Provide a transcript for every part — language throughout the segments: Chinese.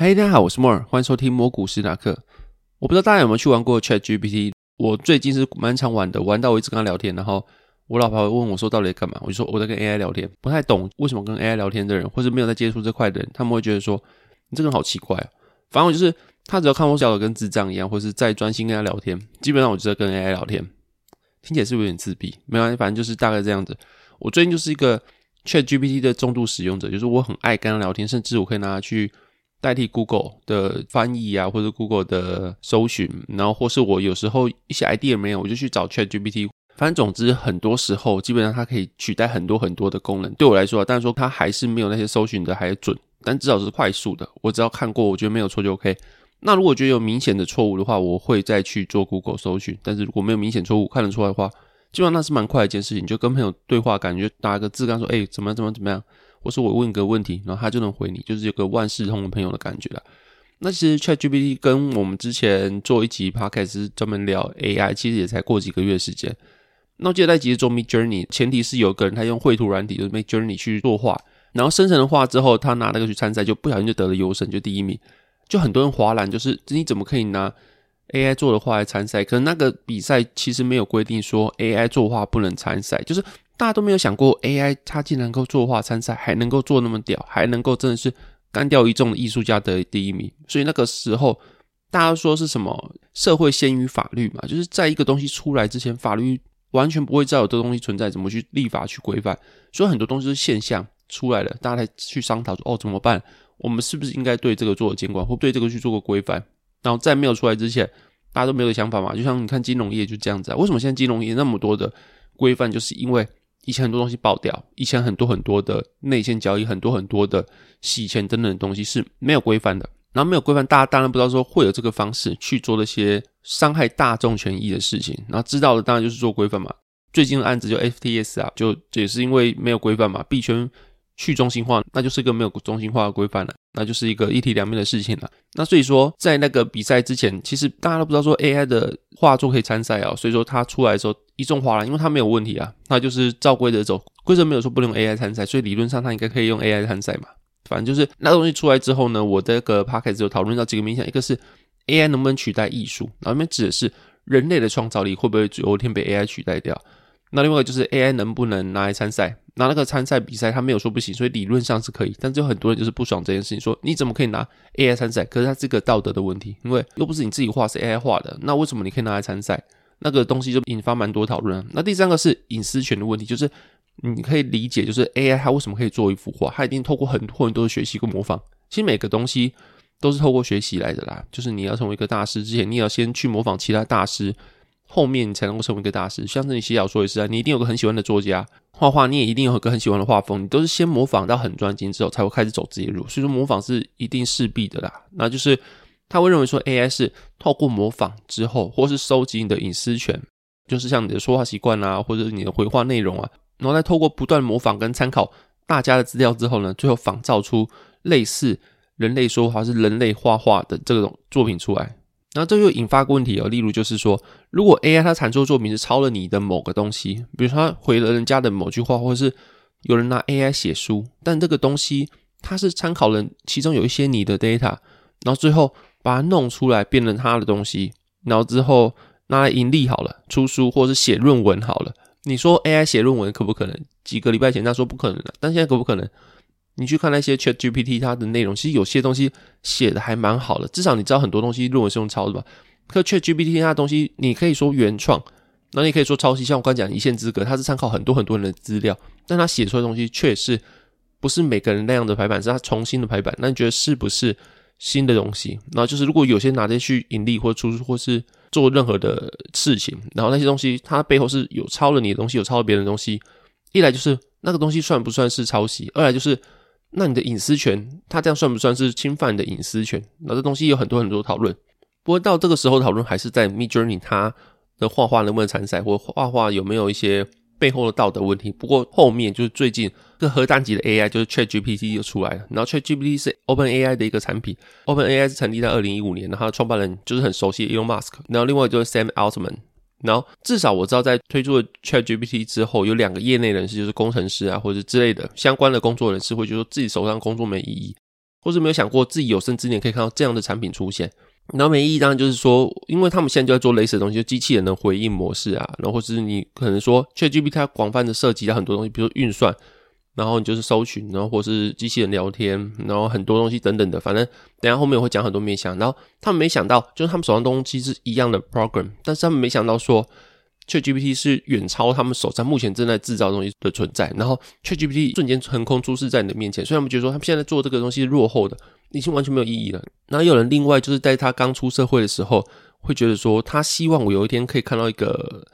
嗨，大家好，我是莫尔，欢迎收听魔股史塔克。我不知道大家有没有去玩过 Chat GPT，我最近是蛮常玩的，玩到我一直跟他聊天，然后我老婆问我说到底在干嘛，我就说我在跟 AI 聊天，不太懂为什么跟 AI 聊天的人，或者没有在接触这块的人，他们会觉得说你这个人好奇怪啊。反正我就是他只要看我笑的跟智障一样，或是再专心跟他聊天，基本上我就在跟 AI 聊天，听起来是不是有点自闭？没关系，反正就是大概这样子。我最近就是一个 Chat GPT 的重度使用者，就是我很爱跟他聊天，甚至我可以拿它去。代替 Google 的翻译啊，或者 Google 的搜寻，然后或是我有时候一些 idea 没有，我就去找 Chat GPT。反正总之，很多时候基本上它可以取代很多很多的功能。对我来说，但是说它还是没有那些搜寻的还准，但至少是快速的。我只要看过，我觉得没有错就 OK。那如果觉得有明显的错误的话，我会再去做 Google 搜寻。但是如果没有明显错误看得出来的话，基本上那是蛮快的一件事情。就跟朋友对话，感觉打个字，刚说哎，怎么怎么怎么样。或是我问一个问题，然后他就能回你，就是有个万事通的朋友的感觉了。那其实 ChatGPT 跟我们之前做一集 Podcast 是专门聊 AI，其实也才过几个月时间。那我记得在集做 Mid Journey，前提是有个人他用绘图软体，就是 Mid Journey 去作画，然后生成的画之后，他拿那个去参赛，就不小心就得了优胜，就第一名。就很多人哗然，就是你怎么可以拿 AI 做的画来参赛？可是那个比赛其实没有规定说 AI 作画不能参赛，就是。大家都没有想过，AI 它竟然能够作画参赛，还能够做那么屌，还能够真的是干掉一众艺术家得第一名。所以那个时候，大家说是什么社会先于法律嘛？就是在一个东西出来之前，法律完全不会知道有这东西存在，怎么去立法去规范。所以很多东西是现象出来了，大家才去商讨说，哦，怎么办？我们是不是应该对这个做监管，或对这个去做个规范？然后在没有出来之前，大家都没有想法嘛？就像你看金融业就这样子啊，为什么现在金融业那么多的规范，就是因为。以前很多东西爆掉，以前很多很多的内线交易，很多很多的洗钱等等的东西是没有规范的。然后没有规范，大家当然不知道说会有这个方式去做那些伤害大众权益的事情。然后知道的当然就是做规范嘛。最近的案子就 FTS 啊，就也是因为没有规范嘛，币圈去中心化，那就是一个没有中心化的规范了，那就是一个一体两面的事情了。那所以说，在那个比赛之前，其实大家都不知道说 AI 的画作可以参赛啊。所以说它出来的时候。一众哗然，因为它没有问题啊，那就是照规则走，规则没有说不能用 AI 参赛，所以理论上它应该可以用 AI 参赛嘛。反正就是那东西出来之后呢，我这个 p o c k e t 有讨论到几个面向，一个是 AI 能不能取代艺术，然后面指的是人类的创造力会不会有一天被 AI 取代掉。那另外就是 AI 能不能拿来参赛，拿那个参赛比赛，他没有说不行，所以理论上是可以，但是有很多人就是不爽这件事情，说你怎么可以拿 AI 参赛？可是它是个道德的问题，因为又不是你自己画，是 AI 画的，那为什么你可以拿来参赛？那个东西就引发蛮多讨论。那第三个是隐私权的问题，就是你可以理解，就是 AI 它为什么可以做一幅画，它一定透过很多很多的学习跟模仿。其实每个东西都是透过学习来的啦。就是你要成为一个大师之前，你要先去模仿其他大师，后面你才能够成为一个大师。像是你写小说也是啊，你一定有个很喜欢的作家画画，你也一定有个很喜欢的画风，你都是先模仿到很专精之后，才会开始走自己的路。所以说模仿是一定势必的啦。那就是。他会认为说，AI 是透过模仿之后，或是收集你的隐私权，就是像你的说话习惯啊，或者你的回话内容啊，然后再透过不断模仿跟参考大家的资料之后呢，最后仿造出类似人类说话是人类画画的这种作品出来。然后这又引发个问题哦，例如就是说，如果 AI 它产出的作品是抄了你的某个东西，比如说他回了人家的某句话，或者是有人拿 AI 写书，但这个东西它是参考了其中有一些你的 data，然后最后。把它弄出来变成他的东西，然后之后拿来盈利好了，出书或者是写论文好了。你说 AI 写论文可不可能？几个礼拜前他说不可能的，但现在可不可能？你去看那些 ChatGPT 它的内容，其实有些东西写的还蛮好的，至少你知道很多东西论文是用抄的吧？可 ChatGPT 它的东西，你可以说原创，那你可以说抄袭，像我刚讲一线之隔，它是参考很多很多人的资料，但它写出来的东西却是不是每个人那样的排版，是它重新的排版。那你觉得是不是？新的东西，然后就是如果有些拿着去盈利或出或是做任何的事情，然后那些东西它背后是有抄了你的东西，有抄了别人的东西，一来就是那个东西算不算是抄袭，二来就是那你的隐私权，它这样算不算是侵犯你的隐私权？那这东西有很多很多讨论。不过到这个时候讨论还是在 Mid Journey 它的画画能不能参赛，或画画有没有一些背后的道德问题。不过后面就是最近这核弹级的 AI 就是 Chat GPT 就出来了，然后 Chat GPT 是 Open AI 的一个产品，Open AI 是成立在二零一五年，然后创办人就是很熟悉 Elon Musk，然后另外就是 Sam Altman。然后至少我知道，在推出了 Chat GPT 之后，有两个业内人士，就是工程师啊，或者之类的相关的工作人士，会觉得自己手上工作没意义，或是没有想过自己有生之年可以看到这样的产品出现。然后没意义，当然就是说，因为他们现在就在做类似的东西，就机器人的回应模式啊，然后或是你可能说 Chat GPT 它广泛的涉及到很多东西，比如运算。然后你就是搜寻，然后或是机器人聊天，然后很多东西等等的，反正等下后面我会讲很多面向。然后他们没想到，就是他们手上东西是一样的 program，但是他们没想到说，ChatGPT 是远超他们手上目前正在制造东西的存在。然后 ChatGPT 瞬间横空出世在你的面前，所以他们觉得说，他们现在做这个东西是落后的，已经完全没有意义了。然后有人另外就是在他刚出社会的时候，会觉得说，他希望我有一天可以看到一个。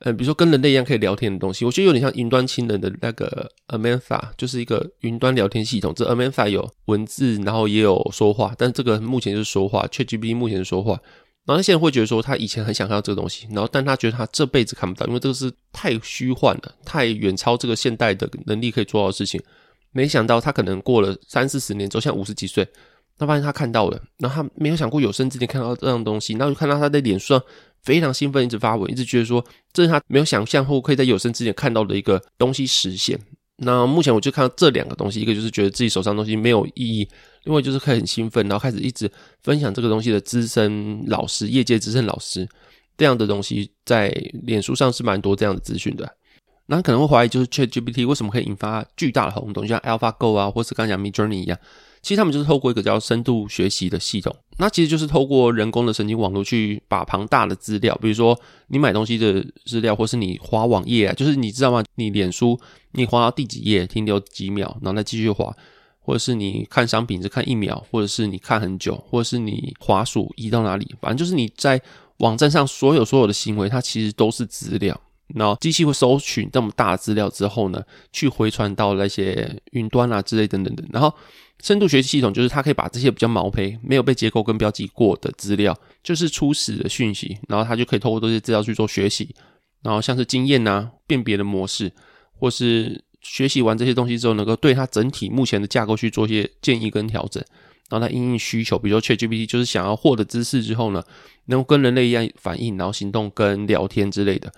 呃，比如说跟人类一样可以聊天的东西，我觉得有点像云端亲人的那个 Amantha，就是一个云端聊天系统。这 Amantha 有文字，然后也有说话，但这个目前就是说话，ChatGPT 目前是说话。然后现在会觉得说，他以前很想看到这个东西，然后但他觉得他这辈子看不到，因为这个是太虚幻了，太远超这个现代的能力可以做到的事情。没想到他可能过了三四十年之后，像五十几岁。他发现他看到了，然后他没有想过有生之年看到这样东西，然后就看到他的脸上非常兴奋，一直发文，一直觉得说这是他没有想象或可以在有生之年看到的一个东西实现。那目前我就看到这两个东西，一个就是觉得自己手上东西没有意义，另外就是可以很兴奋，然后开始一直分享这个东西的资深老师、业界资深老师这样的东西，在脸书上是蛮多这样的资讯的。那可能会怀疑，就是 ChatGPT 为什么可以引发巨大的轰动，像 AlphaGo 啊，或是刚讲 Midjourney 一样。其实他们就是透过一个叫深度学习的系统，那其实就是透过人工的神经网络去把庞大的资料，比如说你买东西的资料，或是你滑网页啊，就是你知道吗？你脸书你滑到第几页，停留几秒，然后再继续滑，或者是你看商品只看一秒，或者是你看很久，或者是你滑鼠移到哪里，反正就是你在网站上所有所有的行为，它其实都是资料。然后机器会搜取这么大资料之后呢，去回传到那些云端啊之类等等等，然后。深度学习系统就是它可以把这些比较毛坯、没有被结构跟标记过的资料，就是初始的讯息，然后它就可以透过这些资料去做学习，然后像是经验呐、辨别的模式，或是学习完这些东西之后，能够对它整体目前的架构去做一些建议跟调整，然后它应应需求，比如说 ChatGPT 就是想要获得知识之后呢，能够跟人类一样反应，然后行动跟聊天之类的。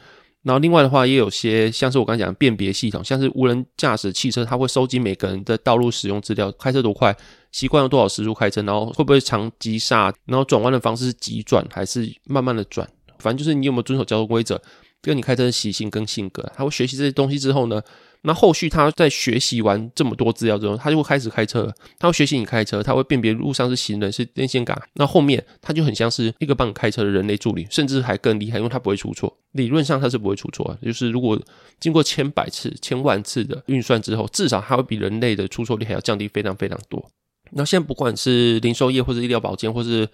然后另外的话，也有些像是我刚才讲的辨别系统，像是无人驾驶汽车，它会收集每个人的道路使用资料，开车多快，习惯了多少时速开车，然后会不会长急刹，然后转弯的方式是急转还是慢慢的转，反正就是你有没有遵守交通规则，跟你开车的习性跟性格，它会学习这些东西之后呢。那后续他在学习完这么多资料之后，他就会开始开车。他会学习你开车，他会辨别路上是行人是电线杆。那后面他就很像是一个帮你开车的人类助理，甚至还更厉害，因为他不会出错。理论上他是不会出错，就是如果经过千百次、千万次的运算之后，至少他会比人类的出错率还要降低非常非常多。那现在不管是零售业或者医疗保健或是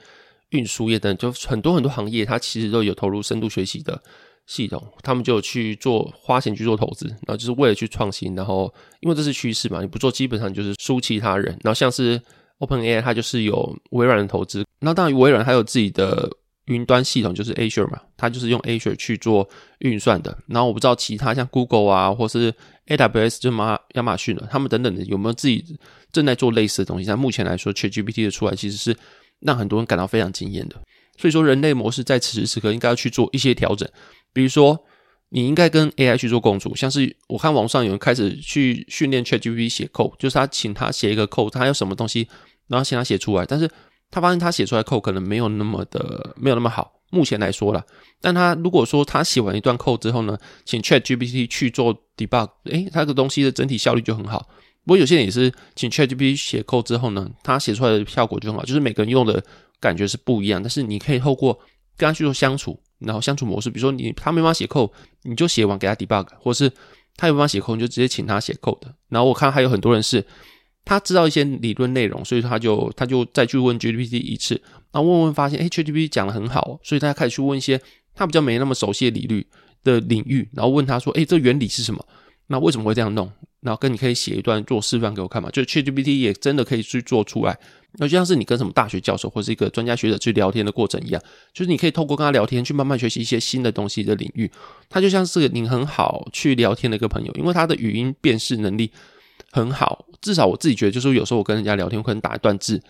运输业等，就很多很多行业，它其实都有投入深度学习的。系统，他们就去做花钱去做投资，然后就是为了去创新，然后因为这是趋势嘛，你不做基本上就是输其他人。然后像是 Open AI，它就是有微软的投资，那当然微软还有自己的云端系统，就是 Azure 嘛，它就是用 Azure 去做运算的。然后我不知道其他像 Google 啊，或是 AWS 就马亚马逊了，他们等等的有没有自己正在做类似的东西？但目前来说，ChatGPT 的出来其实是让很多人感到非常惊艳的。所以说，人类模式在此时此刻应该要去做一些调整。比如说，你应该跟 AI 去做共处，像是我看网上有人开始去训练 ChatGPT 写 code，就是他请他写一个 code，他有什么东西，然后请他写出来，但是他发现他写出来 code 可能没有那么的没有那么好，目前来说了。但他如果说他写完一段 code 之后呢，请 ChatGPT 去做 debug，诶，他的东西的整体效率就很好。不过有些人也是请 ChatGPT 写 code 之后呢，他写出来的效果就很好，就是每个人用的感觉是不一样，但是你可以透过跟他去做相处。然后相处模式，比如说你他没办法写 code，你就写完给他 debug，或是他有办法写 code，你就直接请他写 code。然后我看还有很多人是，他知道一些理论内容，所以他就他就再去问 GPT 一次，然后问问发现，哎，GPT 讲的很好，所以大家开始去问一些他比较没那么熟悉的理律的领域，然后问他说，哎，这原理是什么？那为什么会这样弄？然后跟你可以写一段做示范给我看嘛，就 ChatGPT 也真的可以去做出来。那就像是你跟什么大学教授或是一个专家学者去聊天的过程一样，就是你可以透过跟他聊天去慢慢学习一些新的东西的领域。他就像是你很好去聊天的一个朋友，因为他的语音辨识能力很好。至少我自己觉得，就是有时候我跟人家聊天，我可能打一段字，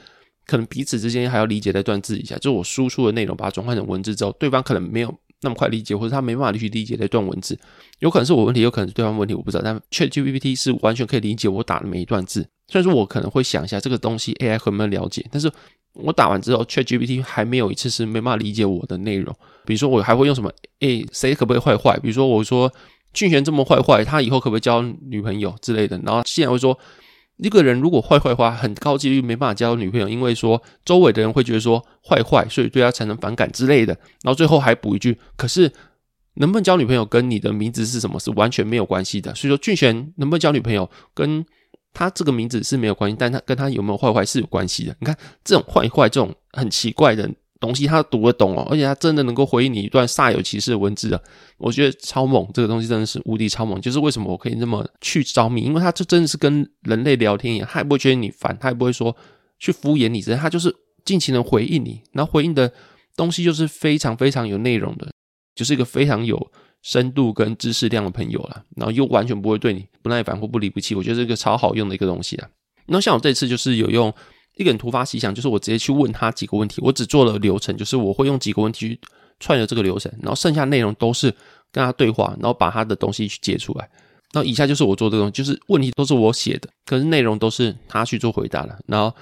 可能彼此之间还要理解那段字一下，就是我输出的内容把它转换成文字之后，对方可能没有。那么快理解，或者他没办法去理解那段文字，有可能是我问题，有可能是对方问题，我不知道。但 ChatGPT 是完全可以理解我打的每一段字。虽然说我可能会想一下这个东西 AI 有没有了解，但是我打完之后，ChatGPT 还没有一次是没办法理解我的内容。比如说，我还会用什么？诶，谁可不可以坏坏？比如说，我说俊贤这么坏坏，他以后可不可以交女朋友之类的？然后现在会说。一个人如果坏坏话，很高几率没办法交女朋友，因为说周围的人会觉得说坏坏，所以对他产生反感之类的。然后最后还补一句：可是能不能交女朋友跟你的名字是什么是完全没有关系的。所以说俊贤能不能交女朋友跟他这个名字是没有关系，但他跟他有没有坏坏是有关系的。你看这种坏坏这种很奇怪的。东西他读得懂哦，而且他真的能够回应你一段煞有其事的文字啊，我觉得超猛，这个东西真的是无敌超猛。就是为什么我可以那么去着迷，因为他这真的是跟人类聊天一样，他也不会觉得你烦，他也不会说去敷衍你，他就是尽情的回应你，然后回应的东西就是非常非常有内容的，就是一个非常有深度跟知识量的朋友了，然后又完全不会对你不耐烦或不离不弃，我觉得是个超好用的一个东西啊。那像我这次就是有用。一个人突发奇想，就是我直接去问他几个问题，我只做了流程，就是我会用几个问题去串着这个流程，然后剩下内容都是跟他对话，然后把他的东西去接出来。那以下就是我做这个，就是问题都是我写的，可是内容都是他去做回答的。然后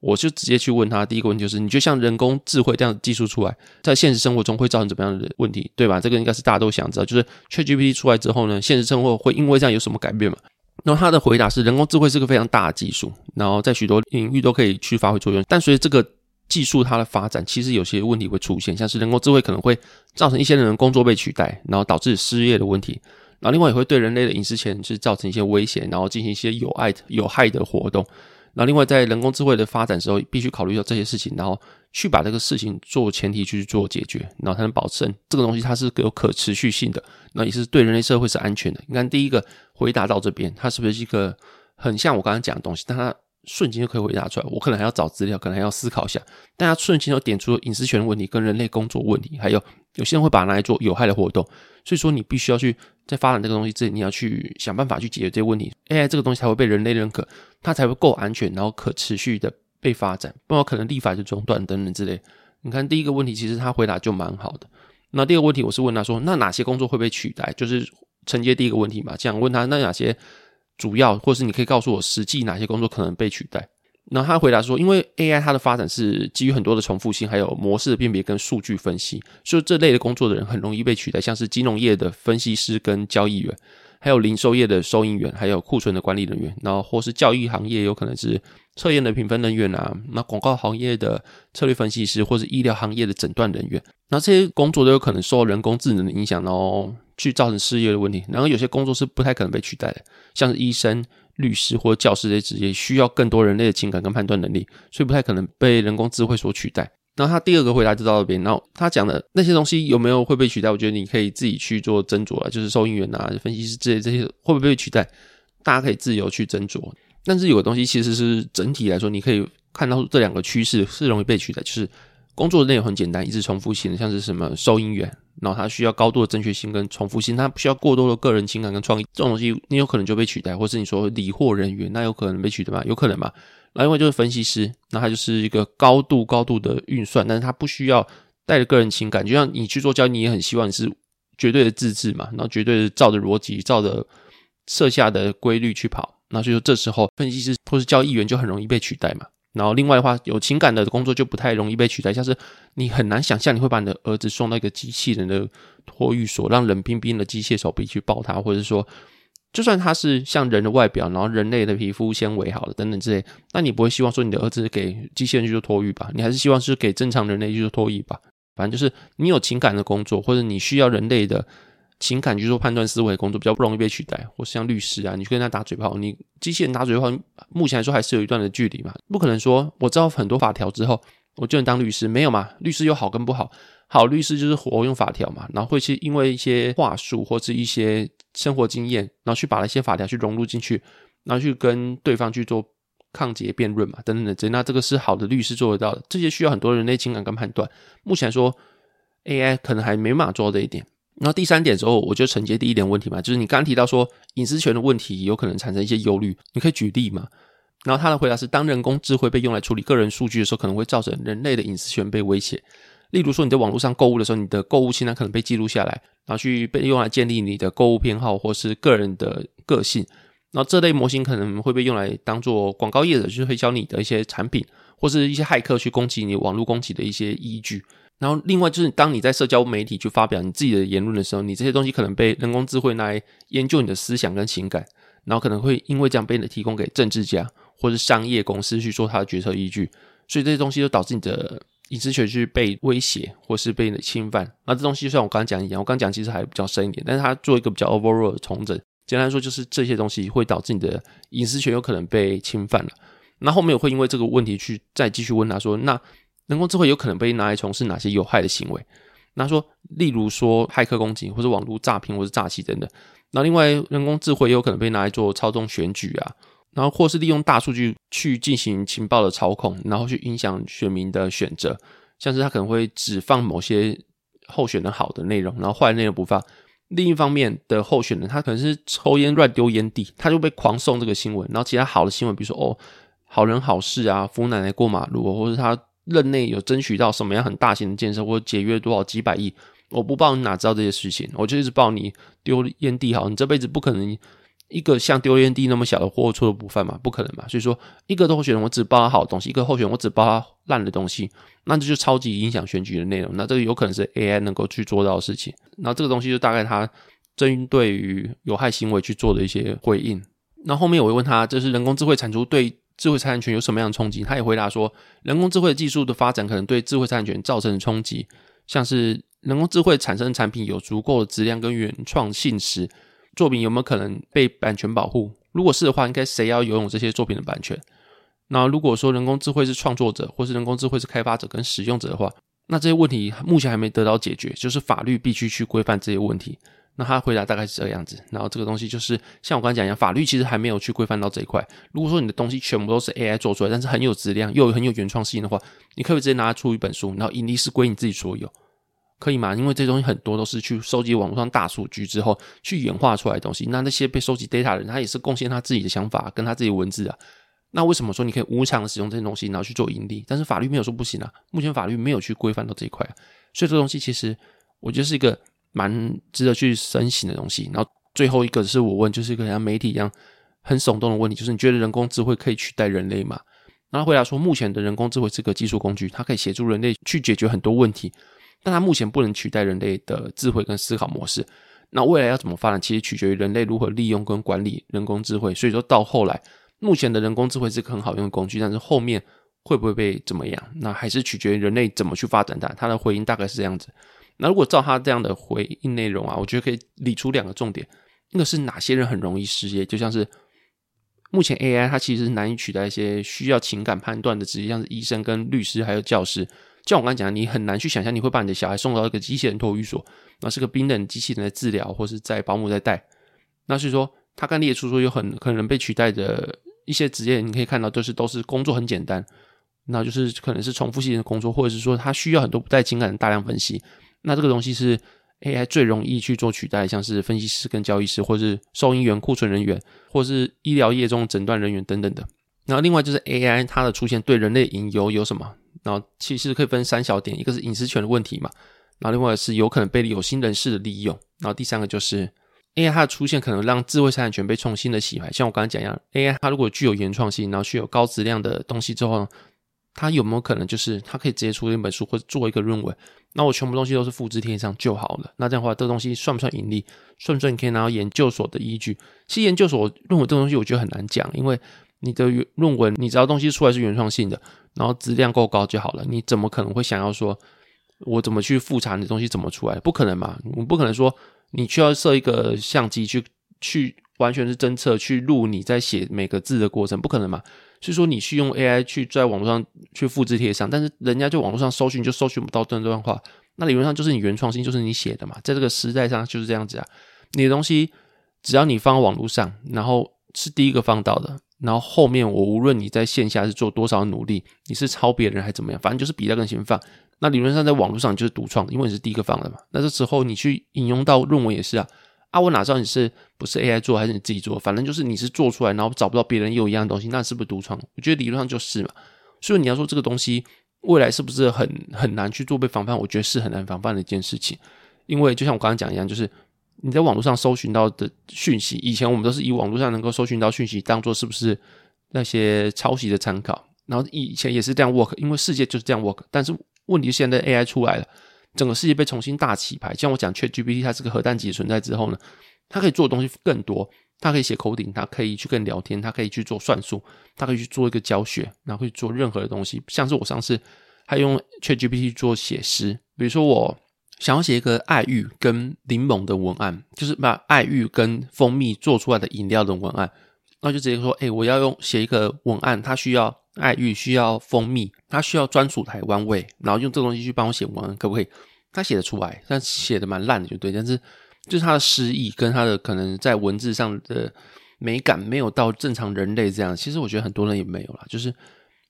我就直接去问他第一个问题，就是你就像人工智慧这样技术出来，在现实生活中会造成怎么样的问题，对吧？这个应该是大家都想知道，就是 ChatGPT 出来之后呢，现实生活会因为这样有什么改变吗？然后他的回答是：人工智慧是个非常大的技术，然后在许多领域都可以去发挥作用。但随着这个技术它的发展，其实有些问题会出现，像是人工智慧可能会造成一些人工作被取代，然后导致失业的问题。然后另外也会对人类的隐私权是造成一些威胁，然后进行一些有害有害的活动。然后另外在人工智慧的发展时候，必须考虑到这些事情，然后去把这个事情做前提去做解决，然后才能保证这个东西它是有可持续性的，那也是对人类社会是安全的。你看第一个。回答到这边，它是不是一个很像我刚刚讲的东西？但它瞬间就可以回答出来。我可能还要找资料，可能还要思考一下。但它瞬间就点出了隐私权的问题、跟人类工作问题，还有有些人会把它拿来做有害的活动。所以说，你必须要去在发展这个东西之前，你要去想办法去解决这些问题。AI 这个东西才会被人类认可，它才会够安全，然后可持续的被发展，不然可能立法就中断等等之类。你看第一个问题，其实他回答就蛮好的。那第二个问题，我是问他说：那哪些工作会被取代？就是。承接第一个问题嘛，这样问他那哪些主要，或是你可以告诉我实际哪些工作可能被取代？然后他回答说，因为 AI 它的发展是基于很多的重复性，还有模式的辨别跟数据分析，所以这类的工作的人很容易被取代，像是金融业的分析师跟交易员，还有零售业的收银员，还有库存的管理人员，然后或是教育行业有可能是测验的评分人员啊，那广告行业的策略分析师，或是医疗行业的诊断人员，那这些工作都有可能受人工智能的影响然后。去造成失业的问题，然后有些工作是不太可能被取代的，像是医生、律师或教师这些职业，需要更多人类的情感跟判断能力，所以不太可能被人工智慧所取代。然后他第二个回答就到这边，然后他讲的那些东西有没有会被取代？我觉得你可以自己去做斟酌了，就是收银员啊、分析师之类这些会不会被取代，大家可以自由去斟酌。但是有个东西其实是整体来说，你可以看到这两个趋势是容易被取代，就是工作的内容很简单，一直重复性的，像是什么收银员。然后它需要高度的正确性跟重复性，它不需要过多的个人情感跟创意，这种东西你有可能就被取代，或是你说理货人员，那有可能被取代吗？有可能嘛？另外就是分析师，那他就是一个高度高度的运算，但是他不需要带着个人情感，就像你去做交易，你也很希望你是绝对的自制嘛，然后绝对的照着逻辑、照着设下的规律去跑，那所以说这时候分析师或是交易员就很容易被取代嘛。然后另外的话，有情感的工作就不太容易被取代，像是你很难想象你会把你的儿子送到一个机器人的托育所，让冷冰冰的机械手臂去抱他，或者说，就算他是像人的外表，然后人类的皮肤纤维好了等等之类，那你不会希望说你的儿子给机器人去做托育吧？你还是希望是给正常人类去做托育吧？反正就是你有情感的工作，或者你需要人类的。情感去做判断思维工作比较不容易被取代，或是像律师啊，你去跟他打嘴炮，你机器人打嘴炮，目前来说还是有一段的距离嘛，不可能说我知道很多法条之后，我就能当律师？没有嘛，律师有好跟不好。好律师就是活用法条嘛，然后会去因为一些话术或是一些生活经验，然后去把那些法条去融入进去，然后去跟对方去做抗结辩论嘛，等等等。那这个是好的律师做得到的，这些需要很多人类情感跟判断。目前来说，AI 可能还没办法做到这一点。然后第三点之后，我就承接第一点问题嘛，就是你刚提到说隐私权的问题有可能产生一些忧虑，你可以举例嘛？然后他的回答是：当人工智慧被用来处理个人数据的时候，可能会造成人类的隐私权被威胁。例如说，你在网络上购物的时候，你的购物清单可能被记录下来，然后去被用来建立你的购物偏好或是个人的个性。然后这类模型可能会被用来当做广告业者去推销你的一些产品，或是一些骇客去攻击你网络攻击的一些依据。然后另外就是，当你在社交媒体去发表你自己的言论的时候，你这些东西可能被人工智慧拿来研究你的思想跟情感，然后可能会因为这样被你提供给政治家。或是商业公司去做它的决策依据，所以这些东西都导致你的隐私权去被威胁，或是被侵犯。那这东西就像我刚刚讲一样，我刚讲其实还比较深一点，但是它做一个比较 overall 的重整。简单来说，就是这些东西会导致你的隐私权有可能被侵犯了。那后面我会因为这个问题去再继续问他说：那人工智慧有可能被拿来从事哪些有害的行为？那说，例如说骇客攻击，或者网络诈骗，或者诈欺等等。那另外，人工智慧也有可能被拿来做操纵选举啊。然后，或是利用大数据去进行情报的操控，然后去影响选民的选择，像是他可能会只放某些候选人好的内容，然后坏的内容不放。另一方面的候选人，他可能是抽烟乱丢烟蒂，他就被狂送这个新闻。然后其他好的新闻，比如说哦，好人好事啊，扶奶奶过马路，或者他任内有争取到什么样很大型的建设，或者节约多少几百亿，我不报你哪知道这些事情？我就一直报你丢烟蒂好，你这辈子不可能。一个像丢烟蒂那么小的货出的不犯嘛，不可能嘛。所以说，一个候选人我只包他好东西，一个候选人我只包他烂的东西，那这就超级影响选举的内容。那这个有可能是 AI 能够去做到的事情。那这个东西就大概他针对于有害行为去做的一些回应。那后面我会问他，这是人工智慧产出对智慧财产权有什么样的冲击？他也回答说，人工智慧技术的发展可能对智慧财产权造成的冲击，像是人工智慧产生的产品有足够的质量跟原创性时。作品有没有可能被版权保护？如果是的话，应该谁要拥有这些作品的版权？那如果说人工智慧是创作者，或是人工智慧是开发者跟使用者的话，那这些问题目前还没得到解决，就是法律必须去规范这些问题。那他回答大概是这个样子。然后这个东西就是像我刚才讲一样，法律其实还没有去规范到这一块。如果说你的东西全部都是 AI 做出来，但是很有质量又很有原创性的话，你可以直接拿出一本书，然后盈利是归你自己所有。可以吗？因为这东西很多都是去收集网络上大数据之后去演化出来的东西。那那些被收集 data 的人，他也是贡献他自己的想法跟他自己文字啊。那为什么说你可以无偿的使用这些东西，然后去做盈利？但是法律没有说不行啊。目前法律没有去规范到这一块，所以这东西其实我觉得是一个蛮值得去深省的东西。然后最后一个是我问，就是一个像媒体一样很耸动的问题，就是你觉得人工智慧可以取代人类吗？然后回答说，目前的人工智慧是个技术工具，它可以协助人类去解决很多问题。但它目前不能取代人类的智慧跟思考模式。那未来要怎么发展，其实取决于人类如何利用跟管理人工智慧。所以说到后来，目前的人工智慧是个很好用的工具，但是后面会不会被怎么样，那还是取决于人类怎么去发展它。他的回应大概是这样子。那如果照他这样的回应内容啊，我觉得可以理出两个重点：一个是哪些人很容易失业，就像是目前 AI 它其实是难以取代一些需要情感判断的职业，像是医生跟律师还有教师。像我刚才讲，你很难去想象你会把你的小孩送到一个机器人托育所，那是个冰冷机器人在治疗，或是在保姆在带。那所以说，他刚列出说有很可能被取代的一些职业，你可以看到都是都是工作很简单，那就是可能是重复性的工作，或者是说他需要很多不带情感的大量分析。那这个东西是 AI 最容易去做取代，像是分析师跟交易师，或是收银员、库存人员，或是医疗业中诊断人员等等的。然后另外就是 AI 它的出现对人类隐忧有什么？然后其实可以分三小点，一个是隐私权的问题嘛，然后另外是有可能被有心人士的利用，然后第三个就是 AI 它的出现可能让智慧财产权被重新的洗牌。像我刚才讲一样，AI 它如果具有原创性，然后具有高质量的东西之后呢，它有没有可能就是它可以直接出一本书或者做一个论文？那我全部东西都是复制贴上就好了。那这样的话，这个东西算不算盈利？算不算你可以拿到研究所的依据？其实研究所论文这东西我觉得很难讲，因为你的论文你只要东西出来是原创性的。然后质量够高就好了，你怎么可能会想要说，我怎么去复查你的东西怎么出来？不可能嘛，我不可能说你需要设一个相机去去完全是侦测去录你在写每个字的过程，不可能嘛？所以说你去用 AI 去在网络上去复制贴上，但是人家就网络上搜寻就搜寻不到这段话，那理论上就是你原创性就是你写的嘛，在这个时代上就是这样子啊，你的东西只要你放网络上，然后是第一个放到的，然后后面我无论你在线下是做多少努力，你是抄别人还怎么样，反正就是比那个先放。那理论上在网络上就是独创，因为你是第一个放的嘛。那这时候你去引用到论文也是啊，啊我哪知道你是不是 AI 做还是你自己做？反正就是你是做出来，然后找不到别人有一样的东西，那是不是独创？我觉得理论上就是嘛。所以你要说这个东西未来是不是很很难去做被防范？我觉得是很难防范的一件事情，因为就像我刚刚讲一样，就是你在网络上搜寻到的讯息，以前我们都是以网络上能够搜寻到讯息当做是不是那些抄袭的参考，然后以前也是这样 work，因为世界就是这样 work，但是。问题现在 AI 出来了，整个世界被重新大洗牌。像我讲 ChatGPT，它是个核弹级存在之后呢，它可以做的东西更多，它可以写 coding，它可以去跟你聊天，它可以去做算术，它可以去做一个教学，然后可以做任何的东西。像是我上次还用 ChatGPT 做写诗，比如说我想要写一个爱玉跟柠檬的文案，就是把爱玉跟蜂蜜做出来的饮料的文案，那就直接说，哎，我要用写一个文案，它需要。爱玉需要蜂蜜，它需要专属台湾味，然后用这个东西去帮我写文案，可不可以？他写的出来，但写的蛮烂的，就对。但是就是他的诗意跟他的可能在文字上的美感没有到正常人类这样。其实我觉得很多人也没有啦，就是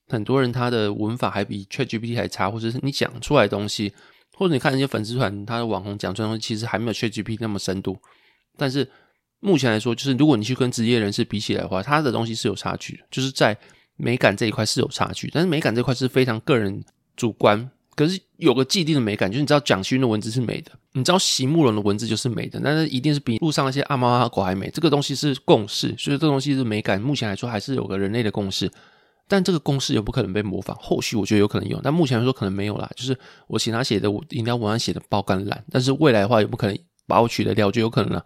很多人他的文法还比 ChatGPT 还差，或者是你讲出来的东西，或者你看一些粉丝团，他的网红讲出来东西，其实还没有 ChatGPT 那么深度。但是目前来说，就是如果你去跟职业人士比起来的话，他的东西是有差距，就是在。美感这一块是有差距，但是美感这块是非常个人主观。可是有个既定的美感，就是你知道蒋勋的文字是美的，你知道席慕容的文字就是美的，但是一定是比路上那些阿猫阿狗还美。这个东西是共识，所以这东西是美感。目前来说还是有个人类的共识，但这个公式也不可能被模仿。后续我觉得有可能有，但目前来说可能没有啦。就是我请他写的我饮料文案写的爆肝烂，但是未来的话也不可能把我取得掉，就有可能了。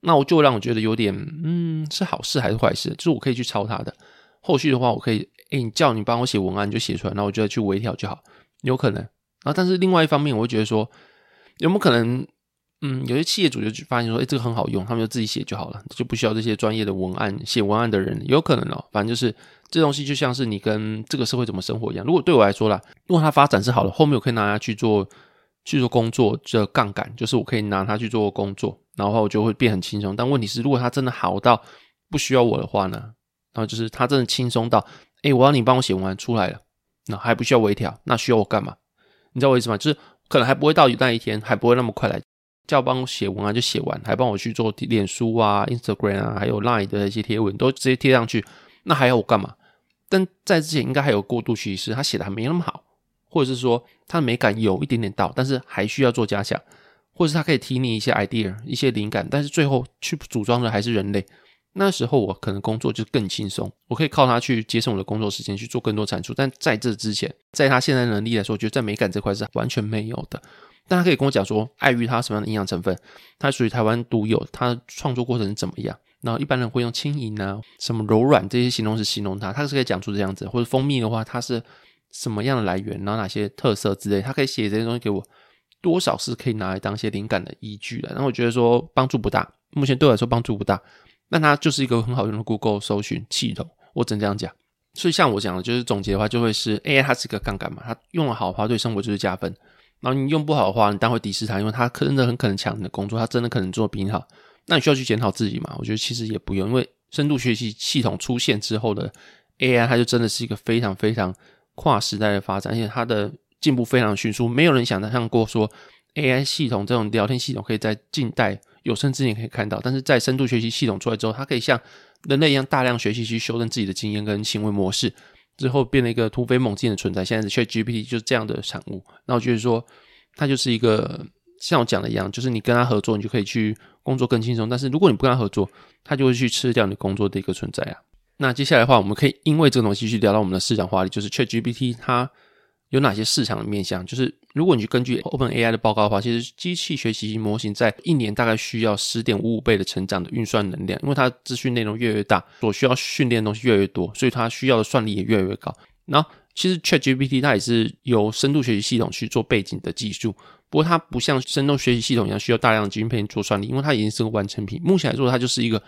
那我就让我觉得有点，嗯，是好事还是坏事？就是我可以去抄他的。后续的话，我可以，诶，你叫你帮我写文案，就写出来，然后我就去微调就好，有可能。然后，但是另外一方面，我会觉得说，有没有可能，嗯，有些企业主就发现说，诶，这个很好用，他们就自己写就好了，就不需要这些专业的文案写文案的人，有可能哦。反正就是这东西就像是你跟这个社会怎么生活一样。如果对我来说啦，如果它发展是好的，后面我可以拿它去做去做工作这杠杆，就是我可以拿它去做工作，然后我就会变很轻松。但问题是，如果它真的好到不需要我的话呢？然后就是他真的轻松到，哎，我要你帮我写文案出来了，那还不需要微调，那需要我干嘛？你知道我意思吗？就是可能还不会到那一天，还不会那么快来叫帮我写文案就写完，还帮我去做脸书啊、Instagram 啊，还有 Line 的一些贴文都直接贴上去，那还要我干嘛？但在之前应该还有过渡趋势，他写的还没那么好，或者是说他的美感有一点点到，但是还需要做加强，或者是他可以提你一些 idea、一些灵感，但是最后去组装的还是人类。那时候我可能工作就更轻松，我可以靠他去节省我的工作时间，去做更多产出。但在这之前，在他现在能力来说，我觉得在美感这块是完全没有的。但他可以跟我讲说，碍于他什么样的营养成分，它属于台湾独有，他创作过程怎么样。然后一般人会用轻盈啊、什么柔软这些形容词形容它，它是可以讲出这样子。或者蜂蜜的话，它是什么样的来源，然后哪些特色之类，它可以写这些东西给我，多少是可以拿来当一些灵感的依据的。然后我觉得说帮助不大，目前对我来说帮助不大。那它就是一个很好用的 Google 搜寻系统，我只能这样讲。所以像我讲的，就是总结的话，就会是 AI 它是一个杠杆嘛，它用的好的话，对生活就是加分。然后你用不好的话，你当然会敌视它，因为它真的很可能抢你的工作，它真的可能做比你好。那你需要去检讨自己嘛？我觉得其实也不用，因为深度学习系统出现之后的 AI，它就真的是一个非常非常跨时代的发展，而且它的进步非常迅速。没有人想象过说 AI 系统这种聊天系统可以在近代。有生之年可以看到，但是在深度学习系统出来之后，它可以像人类一样大量学习去修正自己的经验跟行为模式，之后变了一个突飞猛进的存在。现在的 Chat GPT 就是这样的产物。那我觉得说，它就是一个像我讲的一样，就是你跟他合作，你就可以去工作更轻松；但是如果你不跟他合作，他就会去吃掉你工作的一个存在啊。那接下来的话，我们可以因为这个东西去聊到我们的市场化率，就是 Chat GPT 它。有哪些市场的面向？就是如果你去根据 Open AI 的报告的话，其实机器学习模型在一年大概需要十点五五倍的成长的运算能量，因为它资讯内容越来越大，所需要训练的东西越来越多，所以它需要的算力也越来越高。然后，其实 ChatGPT 它也是由深度学习系统去做背景的技术，不过它不像深度学习系统一样需要大量的晶片做算力，因为它已经是个完成品。目前来说，它就是一个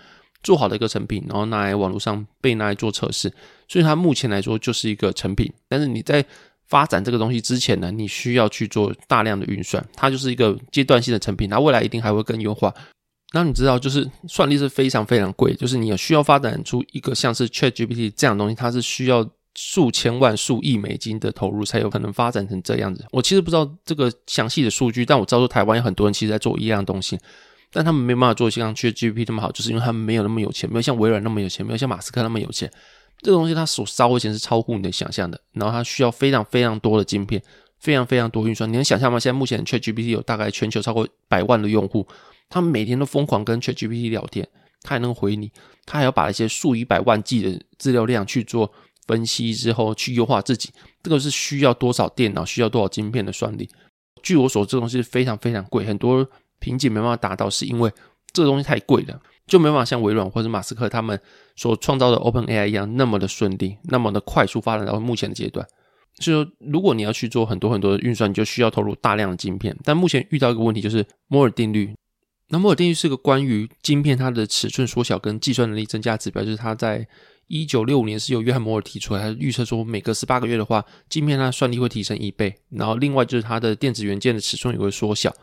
做好的一个成品，然后拿来网络上被拿来做测试，所以它目前来说就是一个成品。但是你在发展这个东西之前呢，你需要去做大量的运算，它就是一个阶段性的成品，它未来一定还会更优化。那你知道，就是算力是非常非常贵，就是你有需要发展出一个像是 Chat GPT 这样的东西，它是需要数千万、数亿美金的投入才有可能发展成这样子。我其实不知道这个详细的数据，但我知道说台湾有很多人其实在做一样东西，但他们没办法做像 Chat GPT 那么好，就是因为他们没有那么有钱，没有像微软那么有钱，没有像马斯克那么有钱。这个东西它所烧的钱是超乎你的想象的，然后它需要非常非常多的晶片，非常非常多运算。你能想象吗？现在目前 Chat GPT 有大概全球超过百万的用户。他们每天都疯狂跟 ChatGPT 聊天，他还能回你，他还要把一些数以百万计的资料量去做分析之后去优化自己，这个是需要多少电脑，需要多少晶片的算力？据我所知，这东西非常非常贵，很多瓶颈没办法达到，是因为这个东西太贵了，就没办法像微软或者马斯克他们所创造的 OpenAI 一样那么的顺利，那么的快速发展到目前的阶段。所以说，如果你要去做很多很多的运算，你就需要投入大量的晶片。但目前遇到一个问题，就是摩尔定律。那摩尔定律是个关于晶片它的尺寸缩小跟计算能力增加指标，就是它在一九六五年是由约翰摩尔提出来，他预测说每隔十八个月的话，晶片它算力会提升一倍。然后另外就是它的电子元件的尺寸也会缩小。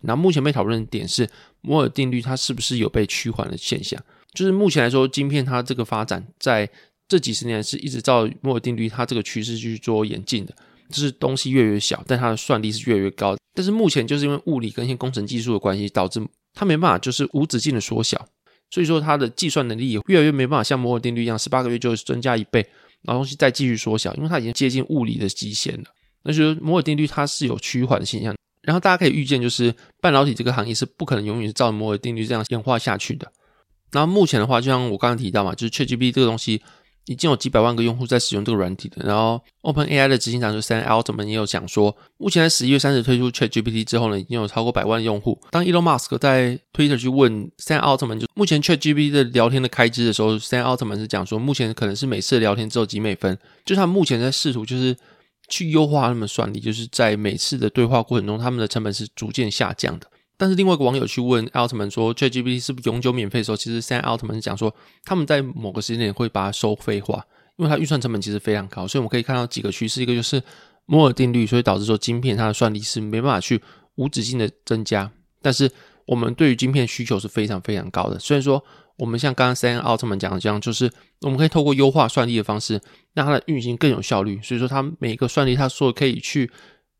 那目前被讨论的点是摩尔定律它是不是有被趋缓的现象？就是目前来说，晶片它这个发展在这几十年是一直照摩尔定律它这个趋势去做演进的，就是东西越来越小，但它的算力是越来越高。但是目前就是因为物理跟一些工程技术的关系，导致它没办法就是无止境的缩小，所以说它的计算能力也越来越没办法像摩尔定律一样，十八个月就增加一倍，然后东西再继续缩小，因为它已经接近物理的极限了。那就是摩尔定律它是有趋缓的现象，然后大家可以预见，就是半导体这个行业是不可能永远是照摩尔定律这样演化下去的。然后目前的话，就像我刚刚提到嘛，就是 ChatGPT 这个东西。已经有几百万个用户在使用这个软体的。然后，OpenAI 的执行长就 Sam Altman 也有讲说，目前在十一月三十推出 ChatGPT 之后呢，已经有超过百万用户。当 Elon Musk 在 Twitter 去问 Sam Altman 就目前 ChatGPT 的聊天的开支的时候，Sam Altman 是讲说，目前可能是每次聊天只有几美分，就他目前在试图就是去优化他们算力，就是在每次的对话过程中，他们的成本是逐渐下降的。但是另外一个网友去问奥特曼说，ChatGPT 是不是永久免费的时候，其实现在奥特曼是讲说，他们在某个时间点会把它收费化，因为它预算成本其实非常高。所以我们可以看到几个趋势，一个就是摩尔定律，所以导致说晶片它的算力是没办法去无止境的增加。但是我们对于晶片需求是非常非常高的。虽然说我们像刚刚三奥特曼讲的这样，就是我们可以透过优化算力的方式，让它的运行更有效率。所以说它每一个算力，它说可以去。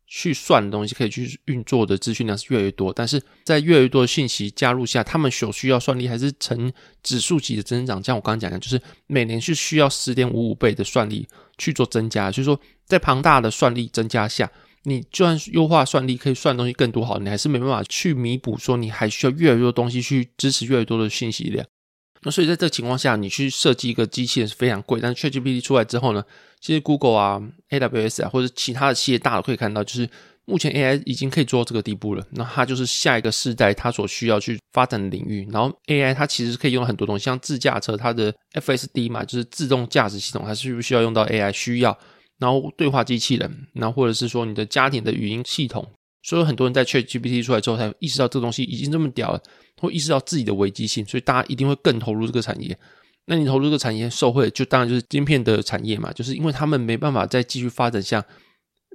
去算的东西可以去运作的资讯量是越来越多，但是在越来越多的信息加入下，他们所需要算力还是呈指数级的增长。像我刚刚讲的，就是每年是需要十点五五倍的算力去做增加。所以说，在庞大的算力增加下，你就算优化算力可以算东西更多好，你还是没办法去弥补说你还需要越来越多东西去支持越来越多的信息量。那所以在这个情况下，你去设计一个机器人是非常贵。但是 ChatGPT 出来之后呢，其实 Google 啊、AWS 啊或者其他的企业大的可以看到，就是目前 AI 已经可以做到这个地步了。那它就是下一个世代它所需要去发展的领域。然后 AI 它其实可以用很多东西，像自驾车它的 FSD 嘛，就是自动驾驶系统，它是不需要用到 AI？需要。然后对话机器人，然后或者是说你的家庭的语音系统。所以很多人在 ChatGPT 出来之后，才意识到这个东西已经这么屌了。会意识到自己的危机性，所以大家一定会更投入这个产业。那你投入这个产业，受惠就当然就是晶片的产业嘛，就是因为他们没办法再继续发展像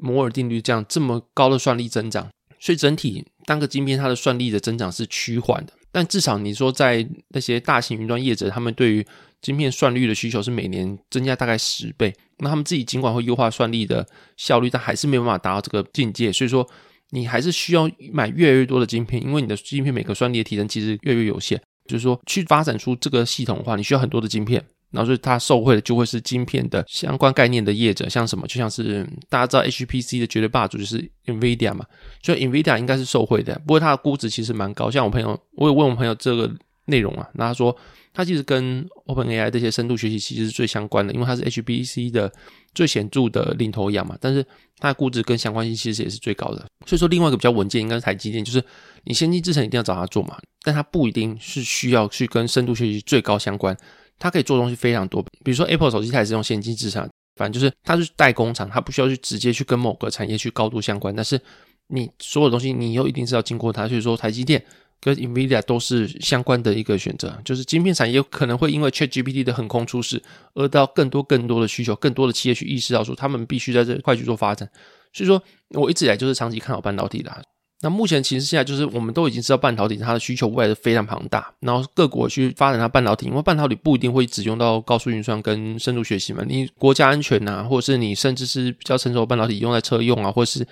摩尔定律这样这么高的算力增长，所以整体单个晶片它的算力的增长是趋缓的。但至少你说在那些大型云端业者，他们对于晶片算力的需求是每年增加大概十倍，那他们自己尽管会优化算力的效率，但还是没有办法达到这个境界，所以说。你还是需要买越来越多的晶片，因为你的晶片每个算力的提升其实越来越有限。就是说，去发展出这个系统的话，你需要很多的晶片，然后所以它受惠的就会是晶片的相关概念的业者，像什么，就像是大家知道 HPC 的绝对霸主就是 NVIDIA 嘛，所以 NVIDIA 应该是受惠的。不过它的估值其实蛮高，像我朋友，我有问我朋友这个内容啊，那他说。它其实跟 OpenAI 这些深度学习其实是最相关的，因为它是 HPC 的最显著的领头羊嘛。但是它的估值跟相关性其实也是最高的。所以说，另外一个比较稳健应该是台积电，就是你先进制程一定要找它做嘛，但它不一定是需要去跟深度学习最高相关。它可以做东西非常多，比如说 Apple 手机它也是用先进制程，反正就是它是代工厂，它不需要去直接去跟某个产业去高度相关。但是你所有东西你又一定是要经过它，所以说台积电。跟 Nvidia 都是相关的一个选择，就是晶片产业可能会因为 ChatGPT 的横空出世，而到更多更多的需求，更多的企业去意识到说，他们必须在这块去做发展。所以说，我一直以来就是长期看好半导体的。那目前形势下，就是我们都已经知道半导体它的需求未来是非常庞大，然后各国去发展它半导体，因为半导体不一定会只用到高速运算跟深度学习嘛，你国家安全呐，或者是你甚至是比较成熟的半导体用在车用啊，或者是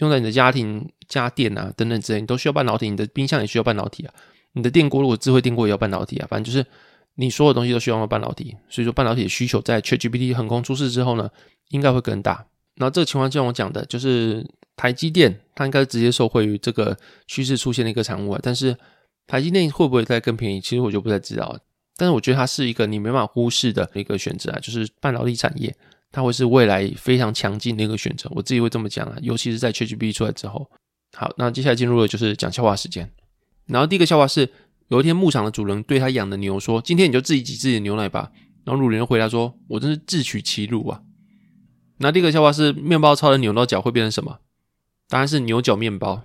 用在你的家庭家电啊等等之类，你都需要半导体，你的冰箱也需要半导体啊，你的电锅如果智慧电锅也要半导体啊，反正就是你所有东西都需要用到半导体，所以说半导体的需求在 ChatGPT 横空出世之后呢，应该会更大。然后这个情况就像我讲的，就是台积电它应该直接受惠于这个趋势出现的一个产物啊。但是台积电会不会再更便宜？其实我就不太知道。但是我觉得它是一个你没办法忽视的一个选择啊，就是半导体产业它会是未来非常强劲的一个选择。我自己会这么讲啊，尤其是在 ChatGPT 出来之后。好，那接下来进入的就是讲笑话时间。然后第一个笑话是，有一天牧场的主人对他养的牛说：“今天你就自己挤自己的牛奶吧。”然后主人回答说：“我真是自取其辱啊。”那第一个笑话是面包超人扭到脚会变成什么？当然是牛角面包。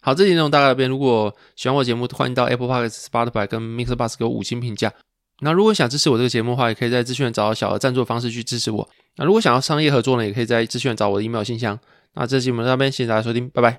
好，这集内容大概这边。如果喜欢我节目，欢迎到 Apple Park、Spotify 跟 Mixer Bus 给我五星评价。那如果想支持我这个节目的话，也可以在资讯找小额赞助方式去支持我。那如果想要商业合作呢，也可以在资讯找我的 email 信箱。那这期我们到这边谢谢大家收听，拜拜。